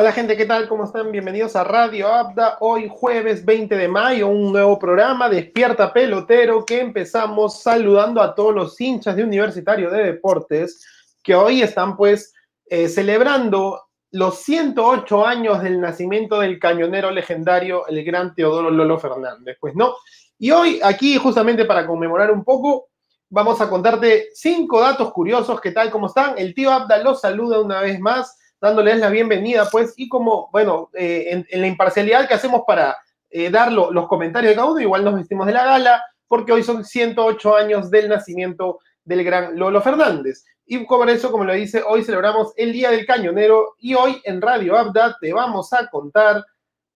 Hola gente, ¿qué tal? ¿Cómo están? Bienvenidos a Radio Abda. Hoy jueves 20 de mayo, un nuevo programa, Despierta Pelotero, que empezamos saludando a todos los hinchas de Universitario de Deportes, que hoy están pues eh, celebrando los 108 años del nacimiento del cañonero legendario, el gran Teodoro Lolo Fernández. Pues no. Y hoy aquí, justamente para conmemorar un poco, vamos a contarte cinco datos curiosos. ¿Qué tal? ¿Cómo están? El tío Abda los saluda una vez más dándoles la bienvenida, pues, y como, bueno, eh, en, la imparcialidad que hacemos para eh, dar los comentarios de cada uno, igual nos vestimos de la gala, porque hoy son 108 años del nacimiento del gran Lolo Fernández. Y por eso, como lo dice, hoy celebramos el Día del Cañonero y hoy en Radio Abda te vamos a contar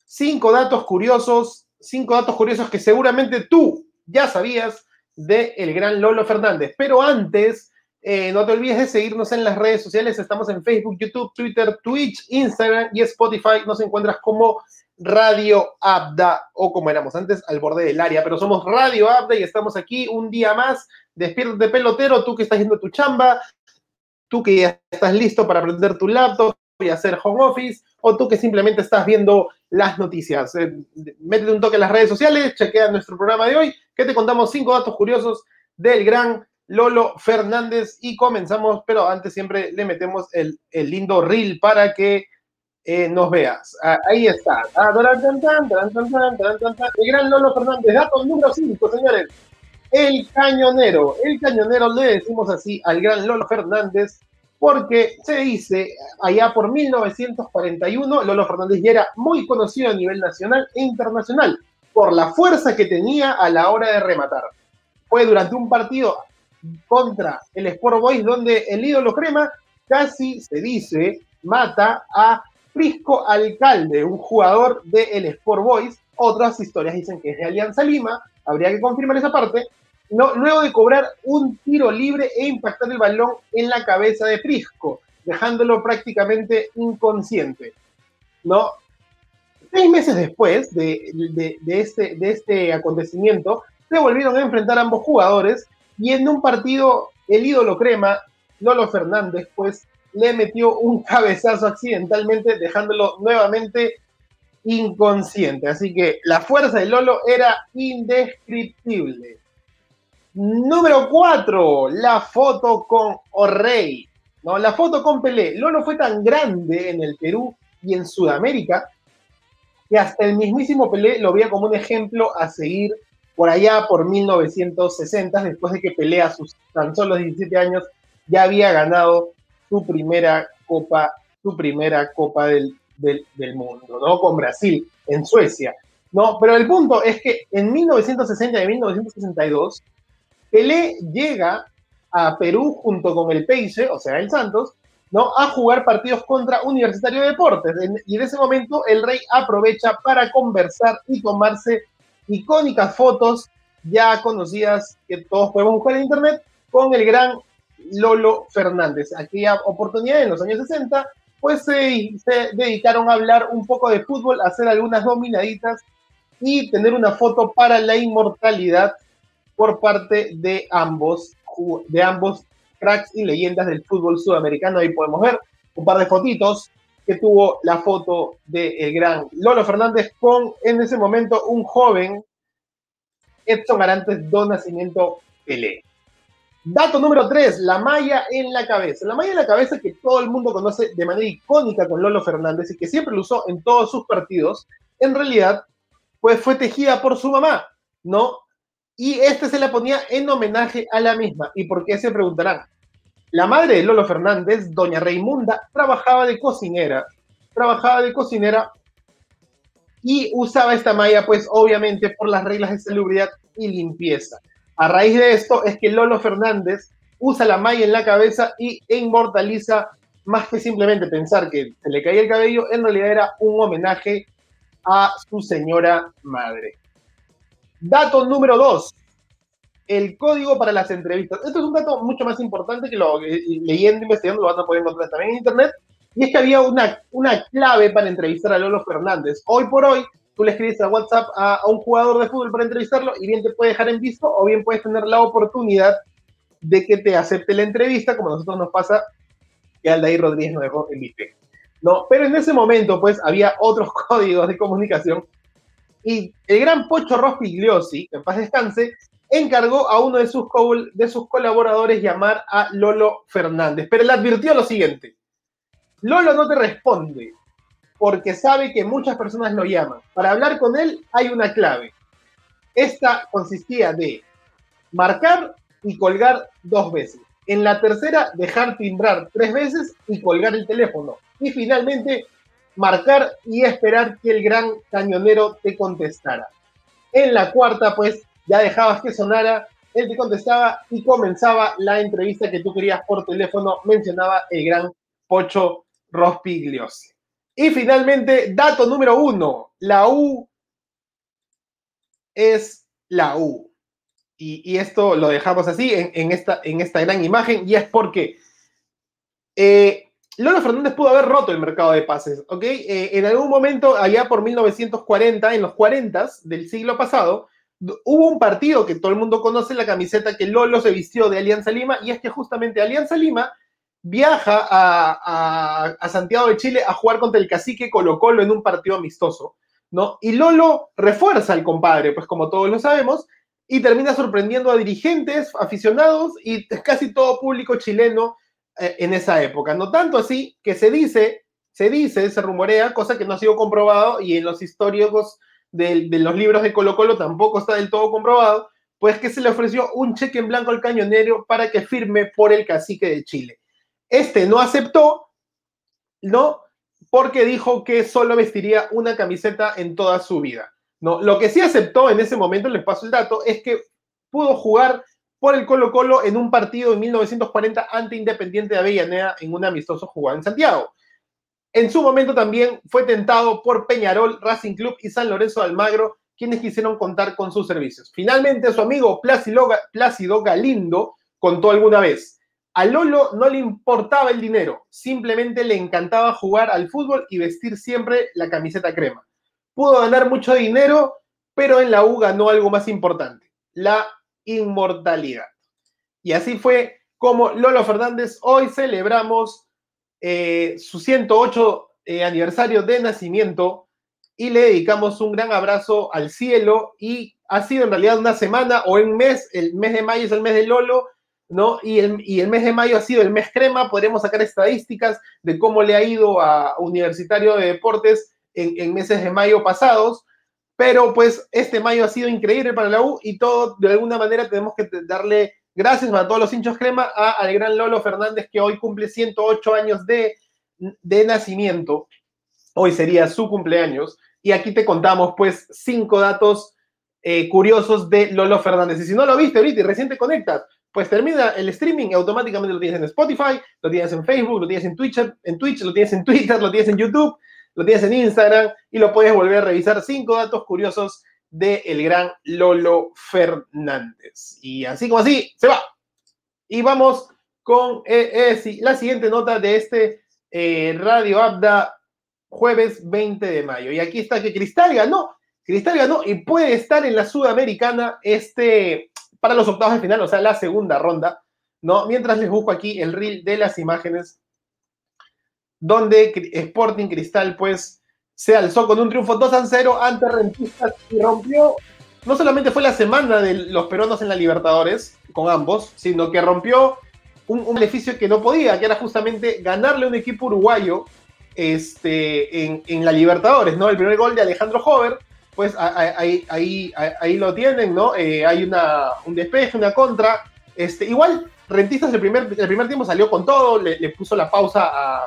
cinco datos curiosos, cinco datos curiosos que seguramente tú ya sabías de el gran Lolo Fernández. Pero antes, eh, no te olvides de seguirnos en las redes sociales. Estamos en Facebook, YouTube, Twitter, Twitch, Instagram y Spotify. Nos encuentras como Radio Abda o como éramos antes, al borde del área. Pero somos Radio Abda y estamos aquí un día más. Despiértate pelotero, tú que estás haciendo tu chamba, tú que ya estás listo para prender tu laptop y hacer home office, o tú que simplemente estás viendo las noticias. Eh, métete un toque en las redes sociales, chequea nuestro programa de hoy, que te contamos cinco datos curiosos del gran Lolo Fernández y comenzamos, pero antes siempre le metemos el, lindo reel para que eh, nos veas. Ah, ahí está. Ah, el gran Lolo Fernández, dato número 5, señores. El cañonero. El cañonero le decimos así al gran Lolo Fernández porque se dice allá por 1941, Lolo Fernández ya era muy conocido a nivel nacional e internacional por la fuerza que tenía a la hora de rematar. Fue durante un partido contra el Sport Boys, donde el ídolo crema casi se dice mata a Prisco Alcalde, un jugador del Sport Boys. Otras historias dicen que es de Alianza Lima, habría que confirmar esa parte. Luego de cobrar un tiro libre e impactar el balón en la cabeza de Prisco, dejándolo prácticamente inconsciente. ¿no? Seis meses después de, de, este, de este acontecimiento, se volvieron a enfrentar ambos jugadores y en un partido, el ídolo crema, Lolo Fernández, pues le metió un cabezazo accidentalmente, dejándolo nuevamente inconsciente. Así que la fuerza de Lolo era indescriptible. Número 4, la foto con O'Reilly. ¿no? La foto con Pelé. Lolo fue tan grande en el Perú y en Sudamérica que hasta el mismísimo Pelé lo veía como un ejemplo a seguir por allá por 1960, después de que pelea sus tan solo 17 años, ya había ganado su primera copa, su primera copa del, del, mundo, ¿no? Con Brasil, en Suecia. No, pero el punto es que en 1960 y 1962, Pelé llega a Perú junto con el Peixe, o sea, el Santos, ¿no? A jugar partidos contra Universitario de Deportes. Y en ese momento el rey aprovecha para conversar y tomarse icónicas fotos ya conocidas que todos podemos buscar en internet con el gran Lolo Fernández. Aquella oportunidad en los años 60, pues se, dedicaron a hablar un poco de fútbol, a hacer algunas dominaditas y tener una foto para la inmortalidad por parte de ambos, de ambos cracks y leyendas del fútbol sudamericano. Ahí podemos ver un par de fotitos que tuvo la foto del gran Lolo Fernández con, en ese momento, un joven Edson Arantes do Nacimiento Pelé. Dato número 3, la malla en la cabeza. La malla en la cabeza que todo el mundo conoce de manera icónica con Lolo Fernández y que siempre lo usó en todos sus partidos, en realidad, pues fue tejida por su mamá, ¿no? Y este se la ponía en homenaje a la misma. ¿Y por qué se preguntarán? La madre de Lolo Fernández, doña Raimunda, trabajaba de cocinera, trabajaba de cocinera y usaba esta malla, pues obviamente por las reglas de salubridad y limpieza. A raíz de esto es que Lolo Fernández usa la malla en la cabeza y inmortaliza, más que simplemente pensar que se le caía el cabello, en realidad era un homenaje a su señora madre. Dato número dos, el código para las entrevistas. Esto es un dato mucho más importante que lo leyendo, investigando, lo vas a poder encontrar también en internet. Y es que había una, una clave para entrevistar a Lolo Fernández. Hoy por hoy, tú le escribes a WhatsApp a, un jugador de fútbol para entrevistarlo y bien te puede dejar en visto o bien puedes tener la oportunidad de que te acepte la entrevista, como a nosotros nos pasa que Aldair Rodríguez nos dejó en visto. ¿no? Pero en ese momento, pues, había otros códigos de comunicación y el gran Pocho Rospigliosi, en paz descanse, encargó a uno de sus, de sus colaboradores llamar a Lolo Fernández. Pero le advirtió lo siguiente, Lolo no te responde porque sabe que muchas personas lo llaman. Para hablar con él hay una clave. Esta consistía de marcar y colgar dos veces. En la tercera, dejar timbrar tres veces y colgar el teléfono. Y finalmente, marcar y esperar que el gran cañonero te contestara. En la cuarta, pues, ya dejabas que sonara, él te contestaba y comenzaba la entrevista que tú querías por teléfono, mencionaba el gran Pocho Rospigliosi. Y finalmente, dato número uno, la U es la U. Y, esto lo dejamos así en, esta, en esta gran imagen, y es porque eh, Lolo Fernández pudo haber roto el mercado de pases, ¿ok? Eh, en algún momento, allá por 1940, en los 40 del siglo pasado, hubo un partido que todo el mundo conoce, la camiseta que Lolo se vistió de Alianza Lima, y es que justamente Alianza Lima viaja a, a Santiago de Chile a jugar contra el cacique Colo Colo en un partido amistoso, ¿no? Y Lolo refuerza al compadre, pues como todos lo sabemos, y termina sorprendiendo a dirigentes, aficionados y casi todo público chileno eh, en esa época. No tanto así que se dice, se dice, se rumorea, cosa que no ha sido comprobado y en los históricos de, los libros de Colo Colo tampoco está del todo comprobado, pues que se le ofreció un cheque en blanco al cañonero para que firme por el cacique de Chile. Este no aceptó, ¿no? Porque dijo que solo vestiría una camiseta en toda su vida. No, lo que sí aceptó en ese momento, les paso el dato, es que pudo jugar por el Colo Colo en un partido en 1940 ante Independiente de Avellaneda en un amistoso jugado en Santiago. En su momento también fue tentado por Peñarol, Racing Club y San Lorenzo de Almagro, quienes quisieron contar con sus servicios. Finalmente, su amigo Plácido Galindo contó alguna vez, a Lolo no le importaba el dinero, simplemente le encantaba jugar al fútbol y vestir siempre la camiseta crema pudo ganar mucho dinero, pero en la U ganó algo más importante, la inmortalidad. Y así fue como Lolo Fernández hoy celebramos eh, su 108 eh, aniversario de nacimiento y le dedicamos un gran abrazo al cielo y ha sido en realidad una semana o un mes, el mes de mayo es el mes de Lolo, ¿no? Y el, y el mes de mayo ha sido el mes crema, podremos sacar estadísticas de cómo le ha ido a Universitario de Deportes en, meses de mayo pasados, pero pues este mayo ha sido increíble para la U y todo, de alguna manera tenemos que darle gracias a todos los hinchos crema a, al gran Lolo Fernández que hoy cumple 108 años de, de nacimiento. Hoy sería su cumpleaños. Y aquí te contamos pues cinco datos eh, curiosos de Lolo Fernández. Y si no lo viste ahorita y recién te conectas, pues termina el streaming y automáticamente lo tienes en Spotify, lo tienes en Facebook, lo tienes en Twitch, en Twitch, lo tienes en Twitter, lo tienes en YouTube lo tienes en Instagram y lo puedes volver a revisar. Cinco datos curiosos del el gran Lolo Fernández. Y así como así, se va. Y vamos con eh, eh, la siguiente nota de este eh, Radio Abda jueves 20 de mayo. Y aquí está que Cristal ganó, Cristal ganó y puede estar en la Sudamericana este, para los octavos de final, o sea, la segunda ronda, ¿no? Mientras les busco aquí el reel de las imágenes donde Sporting Cristal pues se alzó con un triunfo 2 a 0 ante Rentistas y rompió, no solamente fue la semana de los peruanos en la Libertadores con ambos, sino que rompió un, beneficio que no podía, que era justamente ganarle a un equipo uruguayo este, en, la Libertadores, ¿no? El primer gol de Alejandro Hover, pues ahí, ahí, ahí, lo tienen, ¿no? Eh, hay una, un despeje, una contra. Este, igual, Rentistas el primer, el primer tiempo salió con todo, le puso la pausa a,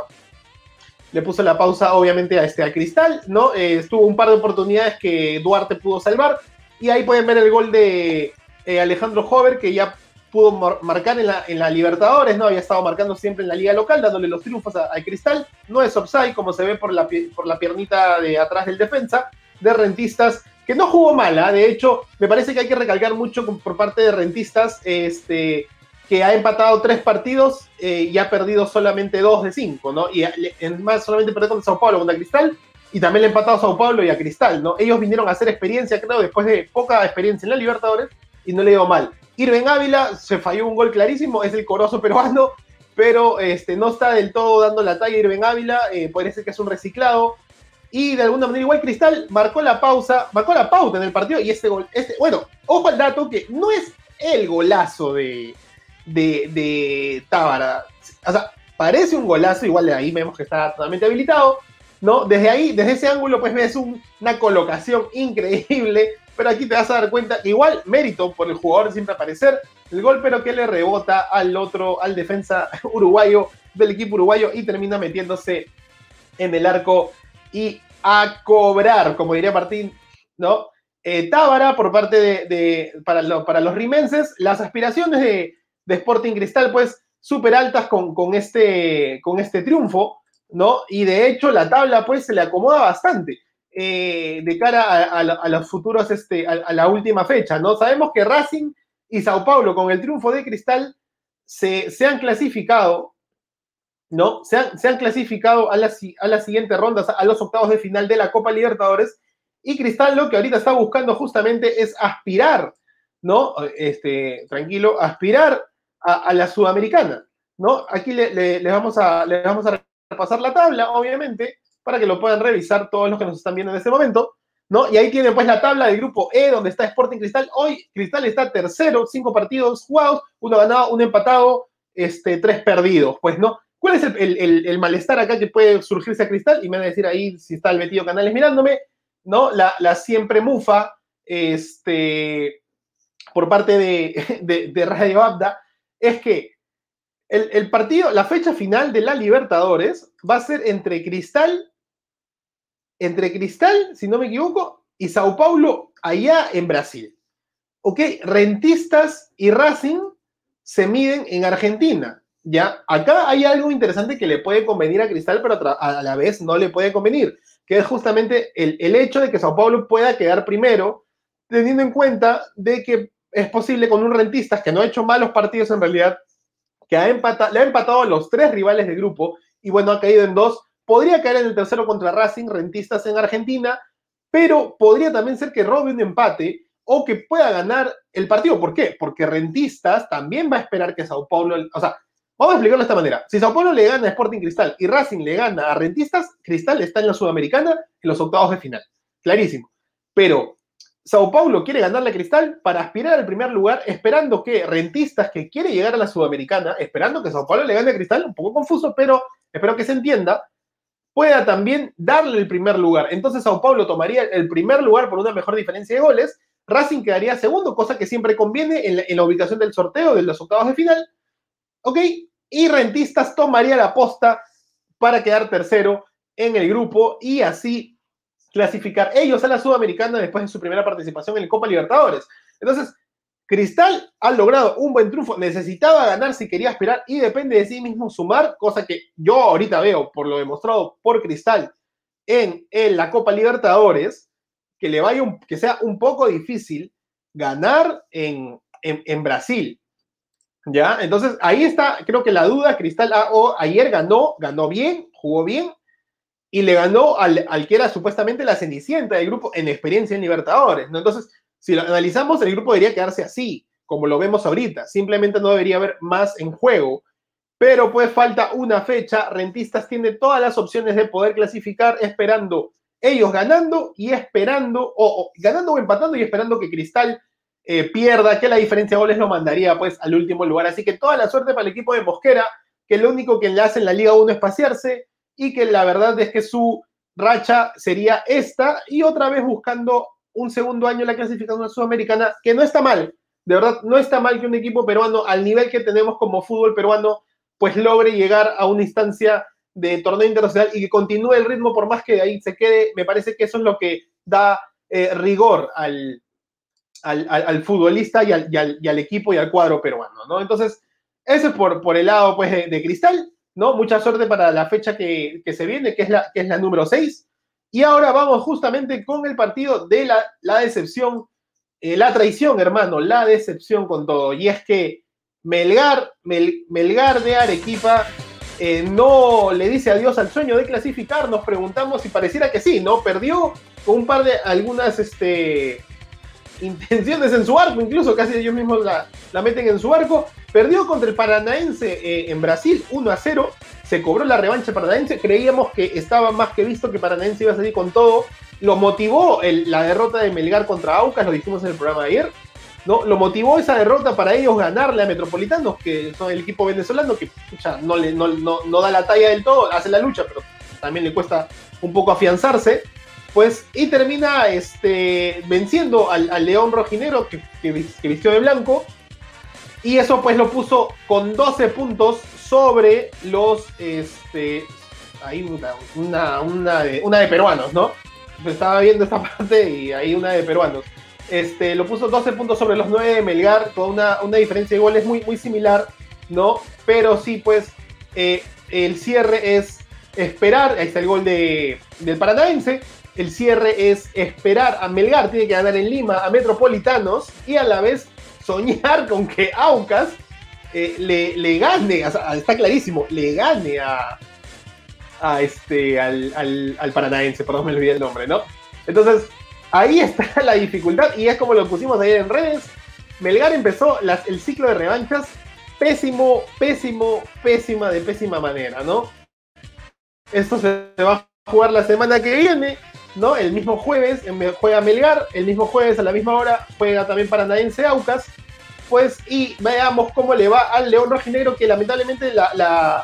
le puso la pausa obviamente a este a Cristal, ¿no? Eh, estuvo un par de oportunidades que Duarte pudo salvar y ahí pueden ver el gol de eh, Alejandro Hover que ya pudo marcar en la, en la, Libertadores, ¿no? Había estado marcando siempre en la liga local, dándole los triunfos a, Cristal. No es offside, como se ve por la, por la piernita de atrás del defensa, de Rentistas, que no jugó mala. ¿ah? De hecho, me parece que hay que recalcar mucho por parte de Rentistas, este, que ha empatado tres partidos eh, y ha perdido solamente dos de cinco, ¿no? Y en más solamente perdió contra Sao Paulo, contra Cristal, y también le ha empatado a Sao Paulo y a Cristal, ¿no? Ellos vinieron a hacer experiencia, creo, después de poca experiencia en la Libertadores, y no le dio mal. Irving Ávila se falló un gol clarísimo, es el corozo peruano, pero este, no está del todo dando la talla Irving Ávila, eh, parece que es un reciclado. Y de alguna manera, igual Cristal marcó la pausa, marcó la pauta en el partido y este gol, este, bueno, ojo al dato que no es el golazo de, de, de Tábara. O sea, parece un golazo, igual de ahí vemos que está totalmente habilitado, ¿no? Desde ahí, desde ese ángulo, pues ves una colocación increíble, pero aquí te vas a dar cuenta igual mérito por el jugador siempre aparecer, el gol pero que le rebota al otro, al defensa uruguayo del equipo uruguayo y termina metiéndose en el arco y a cobrar, como diría Martín, ¿no? Eh, Tábara por parte de, para, para, los rimenses, las aspiraciones de, de Sporting Cristal, pues súper altas con, con, este, con este triunfo, ¿no? Y de hecho la tabla pues se le acomoda bastante. Eh, de cara a, los futuros, este, a, la última fecha, ¿no? Sabemos que Racing y Sao Paulo con el triunfo de Cristal se, han clasificado, ¿no? Se han, clasificado a la, a la siguiente ronda, a los octavos de final de la Copa Libertadores, y Cristal lo que ahorita está buscando justamente es aspirar, ¿no? Este, tranquilo, aspirar a, la Sudamericana, ¿no? Aquí le, vamos a, le vamos a repasar la tabla, obviamente, para que lo puedan revisar todos los que nos están viendo en este momento. ¿no? Y ahí tienen pues la tabla del grupo E, donde está Sporting Cristal. Hoy Cristal está tercero, cinco partidos jugados, uno ganado, uno empatado, este, tres perdidos. Pues, ¿no? ¿Cuál es el, malestar acá que puede surgirse a Cristal? Y me van a decir ahí si está el metido Canales mirándome, ¿no? La, la siempre mufa, este, por parte de, de Radio Abda, es que el, partido, la fecha final de la Libertadores va a ser entre Cristal entre Cristal, si no me equivoco, y Sao Paulo allá en Brasil. ¿Ok? Rentistas y Racing se miden en Argentina. ¿Ya? Acá hay algo interesante que le puede convenir a Cristal, pero a la vez no le puede convenir, que es justamente el, el hecho de que Sao Paulo pueda quedar primero, teniendo en cuenta de que es posible con un Rentistas que no ha hecho malos partidos en realidad, que ha le ha empatado a los tres rivales del grupo y bueno, ha caído en dos podría caer en el tercero contra Racing, Rentistas en Argentina, pero podría también ser que robe un empate o que pueda ganar el partido. ¿Por qué? Porque Rentistas también va a esperar que Sao Paulo, o sea, vamos a explicarlo de esta manera. Si Sao Paulo le gana a Sporting Cristal y Racing le gana a Rentistas, Cristal está en la Sudamericana en los octavos de final. Clarísimo. Pero Sao Paulo quiere ganarle a Cristal para aspirar al primer lugar, esperando que Rentistas, que quiere llegar a la Sudamericana, esperando que Sao Paulo le gane a Cristal, un poco confuso, pero espero que se entienda, pueda también darle el primer lugar. Entonces Sao Paulo tomaría el primer lugar por una mejor diferencia de goles, Racing quedaría segundo, cosa que siempre conviene en la, ubicación del sorteo de los octavos de final, ¿ok? Y Rentistas tomaría la posta para quedar tercero en el grupo y así clasificar ellos a la Sudamericana después de su primera participación en el Copa Libertadores. Entonces, Cristal ha logrado un buen triunfo, necesitaba ganar si quería esperar y depende de sí mismo sumar, cosa que yo ahorita veo por lo demostrado por Cristal en, la Copa Libertadores, que le vaya un, que sea un poco difícil ganar en, Brasil. ¿Ya? Entonces ahí está, creo que la duda, Cristal ayer ganó, ganó bien, jugó bien y le ganó al, que era supuestamente la cenicienta del grupo en experiencia en Libertadores, ¿no? Entonces, si lo analizamos, el grupo debería quedarse así, como lo vemos ahorita. Simplemente no debería haber más en juego. Pero pues falta una fecha. Rentistas tiene todas las opciones de poder clasificar esperando ellos ganando y esperando, o, ganando o empatando y esperando que Cristal eh, pierda, que la diferencia de goles lo mandaría pues al último lugar. Así que toda la suerte para el equipo de Mosquera, que lo único que le hace en la Liga 1 es pasearse y que la verdad es que su racha sería esta y otra vez buscando un segundo año la clasificación sudamericana, que no está mal, de verdad, no está mal que un equipo peruano, al nivel que tenemos como fútbol peruano, pues logre llegar a una instancia de torneo internacional y que continúe el ritmo por más que ahí se quede, me parece que eso es lo que da eh, rigor al, al, futbolista y al, y al, equipo y al cuadro peruano, ¿no? Entonces, eso es por, por el lado pues, de, Cristal, ¿no? Mucha suerte para la fecha que, que se viene, que es la, que es la número 6. Y ahora vamos justamente con el partido de la, decepción, eh, la traición, hermano, la decepción con todo. Y es que Melgar, Melgar de Arequipa eh, no le dice adiós al sueño de clasificar. Nos preguntamos si pareciera que sí, ¿no? Perdió un par de algunas, este, intenciones en su arco, incluso casi ellos mismos la, meten en su arco. Perdió contra el Paranaense eh, en Brasil 1 a 0. Se cobró la revancha Paranaense. Creíamos que estaba más que visto que Paranaense iba a salir con todo. Lo motivó la derrota de Melgar contra Aucas, lo dijimos en el programa de ayer. ¿no? Lo motivó esa derrota para ellos ganarle a Metropolitanos, que son el equipo venezolano, que no, le, no, no, da la talla del todo, hace la lucha, pero también le cuesta un poco afianzarse. Pues, y termina este, venciendo al, León Rojinero, que, vistió de blanco, y eso pues lo puso con 12 puntos sobre los, este, hay una, una, de, una de peruanos, ¿no? Estaba viendo esta parte y hay una de peruanos. Este, lo puso 12 puntos sobre los 9 de Melgar, con una, diferencia de goles muy, muy similar, ¿no? Pero sí, pues, eh, el cierre es esperar, ahí está el gol de, del Paranaense, el cierre es esperar a Melgar, tiene que ganar en Lima, a Metropolitanos, y a la vez soñar con que Aucas eh, le, gane, está clarísimo, le gane a, este, al, al, Paranaense, perdón, me olvidé el nombre, ¿no? Entonces, Ahí está la dificultad y es como lo pusimos ayer en redes. Melgar empezó el ciclo de revanchas pésimo, pésimo, pésima, de pésima manera, ¿no? Esto se va a jugar la semana que viene, ¿no? El mismo jueves juega Melgar, el mismo jueves a la misma hora juega también Paranaense Aucas. Pues, y veamos cómo le va al León Rojinegro, que lamentablemente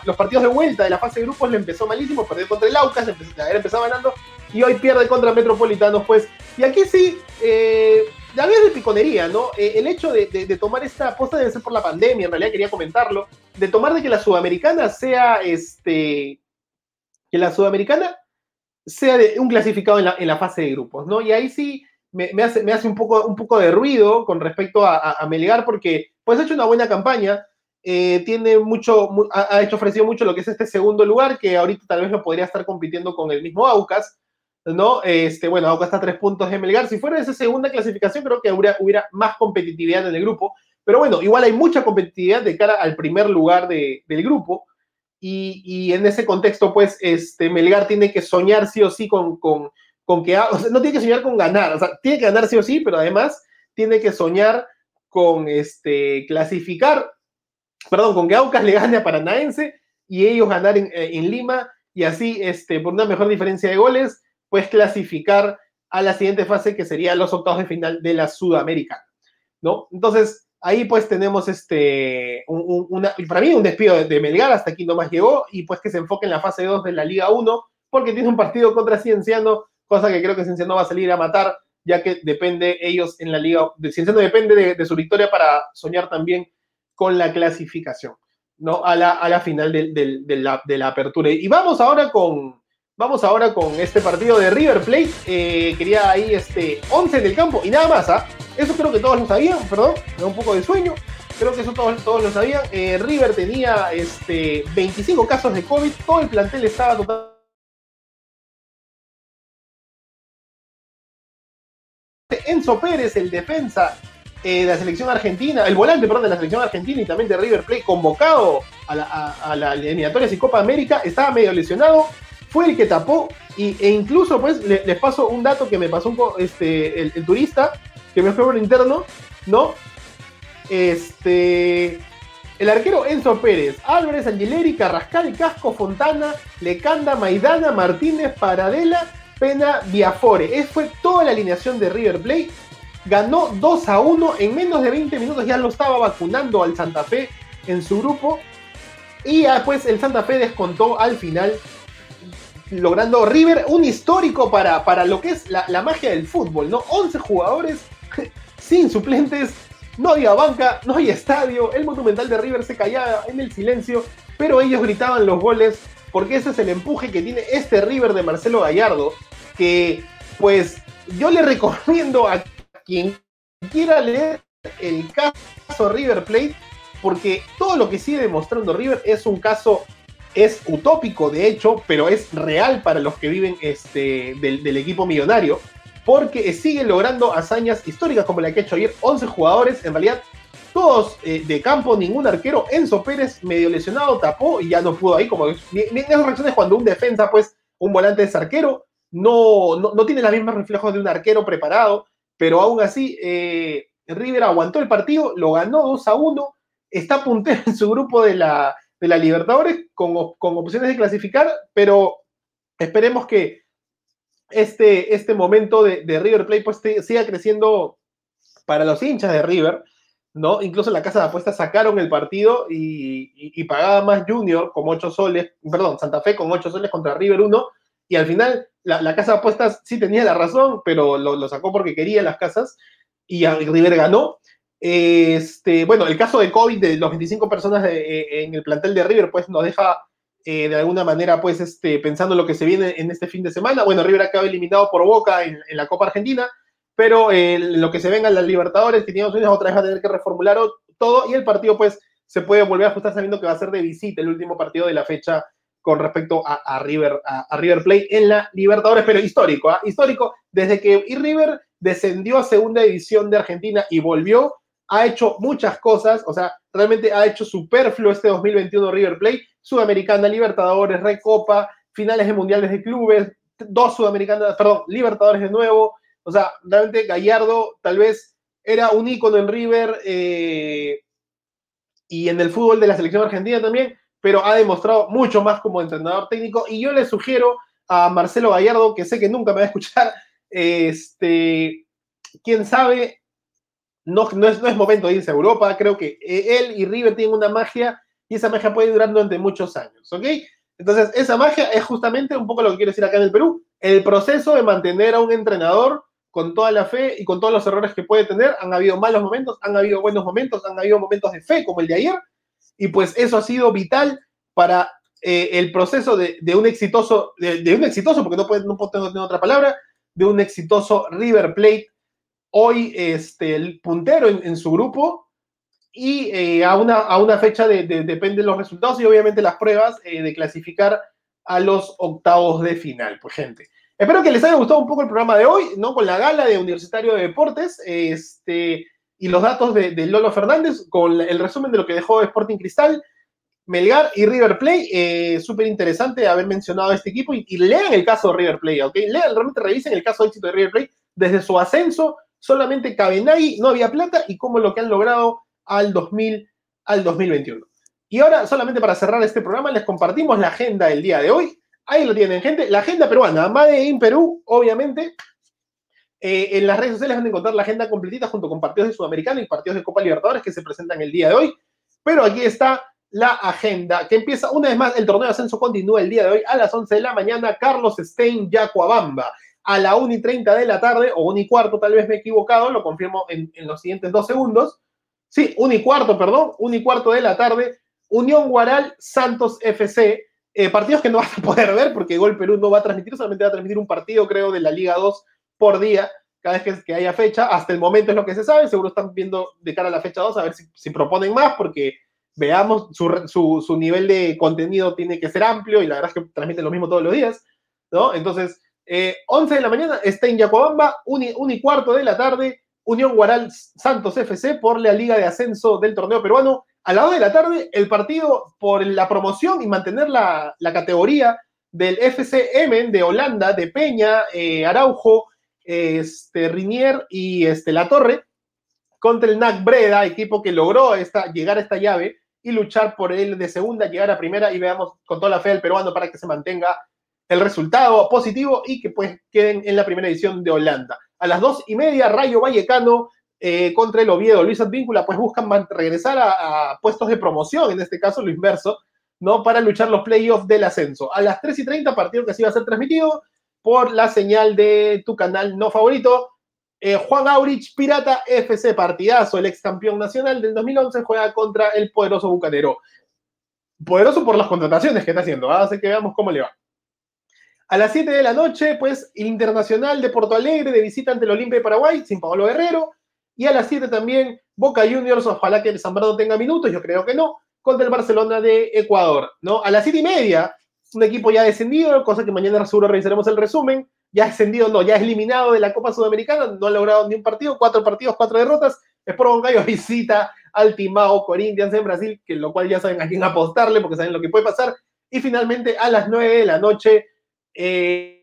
los partidos de vuelta de la fase de grupos le empezó malísimo, perdió contra el Aucas, empezó, empezado ganando, y hoy pierde contra Metropolitanos, pues. Y aquí sí, eh, ya de piconería, ¿no? Eh, el hecho de, tomar esta aposta debe ser por la pandemia, en realidad quería comentarlo, de tomar de que la sudamericana sea, este, que la sudamericana sea de un clasificado en la, en la fase de grupos, ¿no? Y ahí sí me, hace, me hace un, poco, un poco de ruido con respecto a, Melgar, porque pues ha hecho una buena campaña, eh, tiene mucho, ha, ha, hecho ofrecido mucho lo que es este segundo lugar, que ahorita tal vez lo podría estar compitiendo con el mismo Aucas, ¿no? Este, bueno, Aucas está a tres puntos de Melgar. Si fuera esa segunda clasificación, creo que hubiera, hubiera, más competitividad en el grupo. Pero bueno, igual hay mucha competitividad de cara al primer lugar de, del grupo. Y, en ese contexto, pues, este, Melgar tiene que soñar sí o sí con, que, o sea, no tiene que soñar con ganar, o sea, tiene que ganar sí o sí, pero además tiene que soñar con este, clasificar, perdón, con que Aucas le gane a Paranaense y ellos ganar en, en Lima y así, este, por una mejor diferencia de goles, pues clasificar a la siguiente fase que sería los octavos de final de la Sudamericana, ¿no? Entonces, ahí pues tenemos este, una, para mí un despido de, Melgar, hasta aquí nomás llegó, y pues que se enfoque en la fase 2 de la Liga 1, porque tiene un partido contra Cienciano, cosa que creo que Cienciano va a salir a matar, ya que depende ellos en la Liga, de Cienciano depende de, su victoria para soñar también con la clasificación, ¿no? A la, a la final de, de la apertura. Y vamos ahora con, Vamos ahora con este partido de River Plate. Eh, quería ahí este 11 en el campo y nada más. ¿ah? Eso creo que todos lo sabían, perdón, me da un poco de sueño. Creo que eso todos, todos lo sabían. Eh, River tenía este, 25 casos de COVID, todo el plantel estaba totalmente Enzo Pérez, el defensa eh, de la selección argentina, el volante, perdón, de la selección argentina y también de River Plate, convocado a la, a, a la eliminatorias y Copa América, estaba medio lesionado, fue el que tapó y, e incluso pues les paso un dato que me pasó este, el, turista, que me fue por interno, ¿no? Este, el arquero Enzo Pérez, Álvarez, Angileri, Carrascal, Casco, Fontana, Lecanda, Maidana, Martínez, Paradela, Pena, Viafore. Esa fue toda la alineación de River Plate. Ganó 2 a 1. En menos de 20 minutos ya lo estaba vacunando al Santa Fe en su grupo. Y después el Santa Fe descontó al final logrando River un histórico para, para lo que es la, magia del fútbol, ¿no? 11 jugadores sin suplentes, no había banca, no había estadio, el monumental de River se callaba en el silencio, pero ellos gritaban los goles porque ese es el empuje que tiene este River de Marcelo Gallardo, que pues yo le recomiendo a quien quiera leer el caso River Plate, porque todo lo que sigue demostrando River es un caso es utópico de hecho, pero es real para los que viven este, del, equipo millonario, porque sigue logrando hazañas históricas como la que ha hecho ayer 11 jugadores, en realidad todos eh, de campo, ningún arquero, Enzo Pérez medio lesionado, tapó y ya no pudo ahí, como en esas reacciones cuando un defensa, pues un volante es arquero, no, no, tiene los mismos reflejos de un arquero preparado, pero aún así eh, River aguantó el partido, lo ganó 2 a 1, está puntero en su grupo de la, de la Libertadores con, opciones de clasificar, pero esperemos que este, este momento de, River Play pues siga creciendo para los hinchas de River, ¿no? Incluso la casa de apuestas sacaron el partido y, pagaba más Junior con 8 soles, perdón, Santa Fe con 8 soles contra River 1, y al final la, casa de apuestas sí tenía la razón, pero lo, sacó porque quería las casas, y River ganó. Este, bueno, el caso de COVID de los 25 personas eh, en el plantel de River, pues nos deja eh, de alguna manera, pues, este, pensando en lo que se viene en este fin de semana. Bueno, River acaba eliminado por Boca en, la Copa Argentina, pero eh, lo que se venga en las Libertadores, que tiene otra vez va a tener que reformular todo y el partido, pues, se puede volver a ajustar sabiendo que va a ser de visita el último partido de la fecha con respecto a, River, a, River Plate en la Libertadores, pero histórico, ¿ah? histórico, desde que River descendió a segunda división de Argentina y volvió, ha hecho muchas cosas, o sea, realmente ha hecho superfluo este 2021 River Plate, Sudamericana, Libertadores, Recopa, finales de mundiales de clubes, dos Sudamericanas, perdón, Libertadores de nuevo, o sea, realmente Gallardo tal vez era un ícono en River eh, y en el fútbol de la selección argentina también, pero ha demostrado mucho más como entrenador técnico. Y yo le sugiero a Marcelo Gallardo, que sé que nunca me va a escuchar, este, quién sabe, no, no, es, no es momento de irse a Europa, creo que eh, él y River tienen una magia y esa magia puede durar durante muchos años, ¿ok? Entonces, esa magia es justamente un poco lo que quiero decir acá en el Perú, el proceso de mantener a un entrenador con toda la fe y con todos los errores que puede tener. Han habido malos momentos, han habido buenos momentos, han habido momentos de fe como el de ayer, y pues eso ha sido vital para eh, el proceso de, un exitoso, de, un exitoso, porque no, puede, no puedo tener otra palabra, de un exitoso River Plate hoy este, el puntero en, su grupo y eh, a, una, a una fecha de, de los resultados y obviamente las pruebas eh, de clasificar a los octavos de final. Pues gente, espero que les haya gustado un poco el programa de hoy, ¿no? Con la gala de Universitario de Deportes este, y los datos de, Lolo Fernández, con el resumen de lo que dejó Sporting Cristal. Melgar y River Play, eh, súper interesante haber mencionado este equipo y, lean el caso de River Play, ¿ok? Lean, realmente revisen el caso de éxito de River Play desde su ascenso solamente Cabenagui, no había plata y como lo que han logrado al, 2000, al 2021. Y ahora, solamente para cerrar este programa, les compartimos la agenda del día de hoy. Ahí lo tienen, gente. La agenda peruana, Made in Perú, obviamente. Eh, en las redes sociales van a encontrar la agenda completita junto con partidos de Sudamericano y partidos de Copa Libertadores que se presentan el día de hoy. Pero aquí está la agenda que empieza una vez más. El torneo de ascenso continúa el día de hoy a las 11 de la mañana. Carlos Stein, Yacuabamba a la 1 y 30 de la tarde, o 1 y cuarto, tal vez me he equivocado, lo confirmo en, los siguientes dos segundos. Sí, 1 y cuarto, perdón, 1 y cuarto de la tarde, Unión Guaral, Santos FC, eh, partidos que no vas a poder ver porque Gol Perú no va a transmitir, solamente va a transmitir un partido, creo, de la Liga 2 por día, cada vez que, haya fecha. Hasta el momento es lo que se sabe, seguro están viendo de cara a la fecha 2 a ver si, proponen más, porque veamos, su, su, nivel de contenido tiene que ser amplio y la verdad es que transmiten lo mismo todos los días, ¿no? Entonces, 11 eh, de la mañana está en Yacobamba, 1 y, cuarto de la tarde, Unión Guaral Santos FC por la Liga de Ascenso del torneo peruano. A la 2 de la tarde, el partido por la promoción y mantener la, categoría del FCM de Holanda, de Peña, eh, Araujo, este, Rinier y este, La Torre, contra el NAC Breda, equipo que logró esta, llegar a esta llave y luchar por él de segunda, llegar a primera y veamos con toda la fe del peruano para que se mantenga el resultado positivo y que pues queden en la primera edición de Holanda. A las dos y media, Rayo Vallecano eh, contra el Oviedo. Luis Advíncula pues buscan regresar a, puestos de promoción, en este caso lo inverso, ¿no? Para luchar los playoffs del ascenso. A las 3 y 30, partido que sí va a ser transmitido por la señal de tu canal no favorito. Eh, Juan Aurich, Pirata FC, partidazo, el ex campeón nacional del 2011, juega contra el poderoso Bucanero. Poderoso por las contrataciones que está haciendo, ¿ah? así que veamos cómo le va. A las 7 de la noche, pues, Internacional de Porto Alegre de visita ante el Olimpia de Paraguay, sin Pablo Guerrero. Y a las 7 también, Boca Juniors, ojalá que el Zambrano tenga minutos, yo creo que no, contra el Barcelona de Ecuador, ¿no? A las 7 y media, un equipo ya descendido, cosa que mañana seguro revisaremos el resumen, ya descendido, no, ya eliminado de la Copa Sudamericana, no ha logrado ni un partido, cuatro partidos, cuatro derrotas. Sport Boncayo visita al Timao Corinthians en Brasil, que lo cual ya saben a quién apostarle porque saben lo que puede pasar. Y finalmente a las 9 de la noche, eh,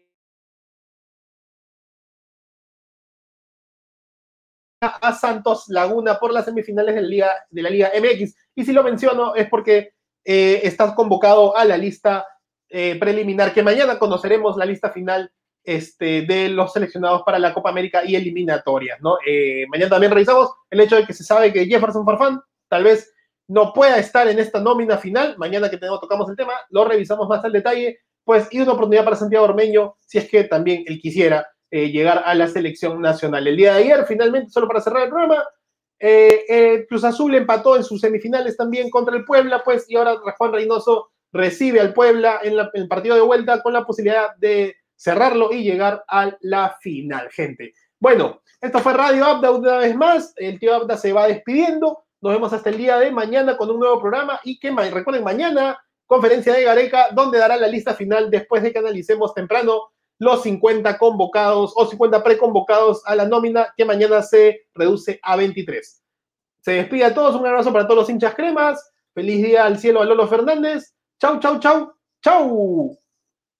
a Santos Laguna por las semifinales de la Liga, de la Liga MX. Y si lo menciono es porque eh, estás convocado a la lista eh, preliminar, que mañana conoceremos la lista final este, de los seleccionados para la Copa América y eliminatorias, ¿no? Eh, mañana también revisamos el hecho de que se sabe que Jefferson Farfán tal vez no pueda estar en esta nómina final. Mañana que tenemos, tocamos el tema, lo revisamos más al detalle, pues, y una oportunidad para Santiago Ormeño, si es que también él quisiera eh, llegar a la selección nacional. El día de ayer, finalmente, solo para cerrar el programa, eh, eh, Cruz Azul empató en sus semifinales también contra el Puebla, pues, y ahora Juan Reynoso recibe al Puebla en, el partido de vuelta con la posibilidad de cerrarlo y llegar a la final, gente. Bueno, esto fue Radio Abda una vez más. El tío Abda se va despidiendo. Nos vemos hasta el día de mañana con un nuevo programa. Y que recuerden, mañana, conferencia de Gareca, donde dará la lista final después de que analicemos temprano los 50 convocados o 50 preconvocados a la nómina que mañana se reduce a 23. Se despide a todos, un abrazo para todos los hinchas cremas. Feliz día al cielo a Lolo Fernández. Chau, chau, chau, chau.